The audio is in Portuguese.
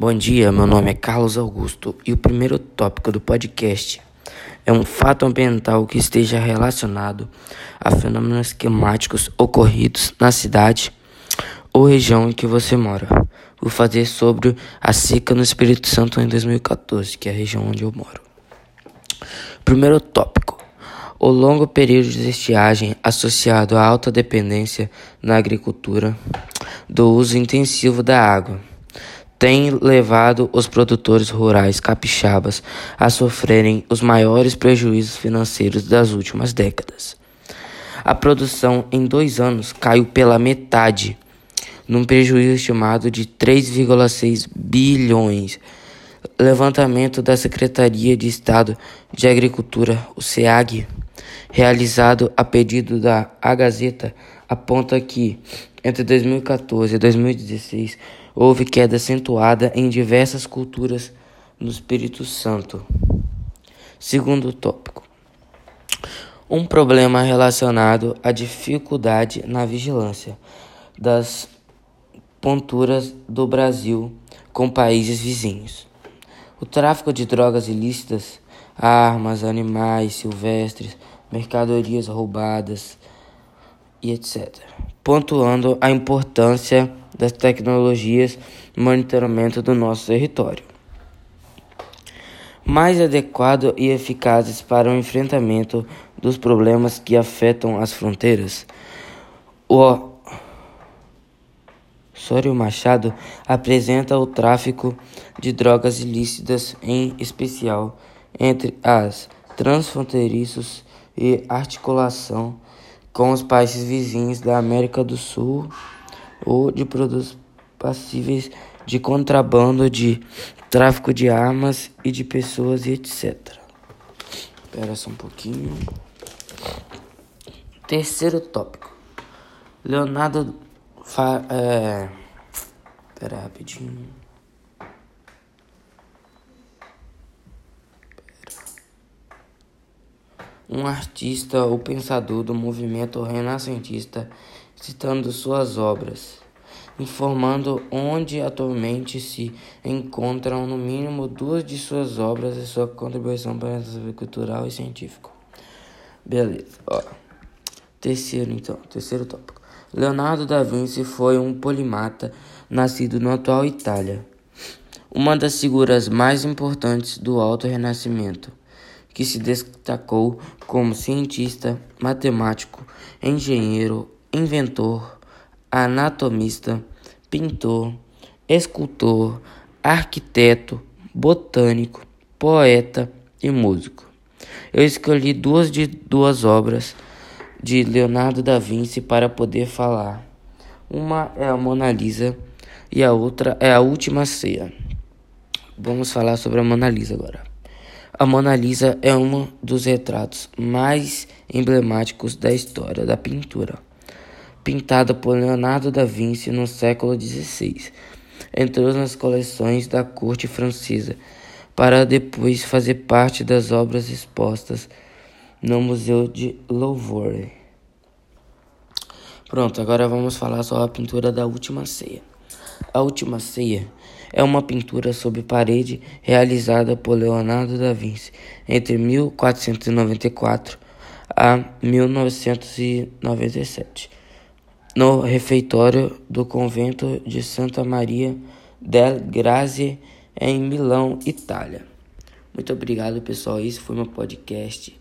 Bom dia, meu nome é Carlos Augusto e o primeiro tópico do podcast é um fato ambiental que esteja relacionado a fenômenos climáticos ocorridos na cidade ou região em que você mora. Vou fazer sobre a seca no Espírito Santo em 2014, que é a região onde eu moro. Primeiro tópico: o longo período de estiagem associado à alta dependência na agricultura do uso intensivo da água tem levado os produtores rurais capixabas a sofrerem os maiores prejuízos financeiros das últimas décadas. A produção em dois anos caiu pela metade, num prejuízo estimado de 3,6 bilhões. Levantamento da Secretaria de Estado de Agricultura, o SEAG, realizado a pedido da A Gazeta, aponta que entre 2014 e 2016 houve queda acentuada em diversas culturas no Espírito Santo. Segundo tópico. Um problema relacionado à dificuldade na vigilância das ponturas do Brasil com países vizinhos. O tráfico de drogas ilícitas, armas, animais silvestres, mercadorias roubadas e etc. Pontuando a importância das tecnologias no monitoramento do nosso território. Mais adequado e eficazes para o enfrentamento dos problemas que afetam as fronteiras. O Sório Machado apresenta o tráfico de drogas ilícitas, em especial entre as transfronteiriços e articulação com os países vizinhos da América do Sul ou de produtos passíveis de contrabando, de tráfico de armas e de pessoas e etc. Espera só um pouquinho. Terceiro tópico. Leonardo fa é... Espera rapidinho. Um artista ou pensador do movimento renascentista, citando suas obras, informando onde atualmente se encontram no mínimo duas de suas obras e sua contribuição para o desenvolvimento cultural e científico. Beleza, ó. Terceiro, então, terceiro tópico. Leonardo da Vinci foi um polimata nascido na atual Itália, uma das figuras mais importantes do Alto Renascimento que se destacou como cientista, matemático, engenheiro, inventor, anatomista, pintor, escultor, arquiteto, botânico, poeta e músico. Eu escolhi duas de duas obras de Leonardo da Vinci para poder falar. Uma é a Mona Lisa e a outra é a Última Ceia. Vamos falar sobre a Mona Lisa agora. A Mona Lisa é um dos retratos mais emblemáticos da história da pintura. Pintada por Leonardo da Vinci no século XVI, entrou nas coleções da corte francesa para depois fazer parte das obras expostas no Museu de Louvre. Pronto, agora vamos falar sobre a pintura da Última Ceia. A Última Ceia é uma pintura sobre parede realizada por Leonardo da Vinci entre 1494 a 1997, no refeitório do convento de Santa Maria del Grazie, em Milão, Itália. Muito obrigado, pessoal. Esse foi meu podcast.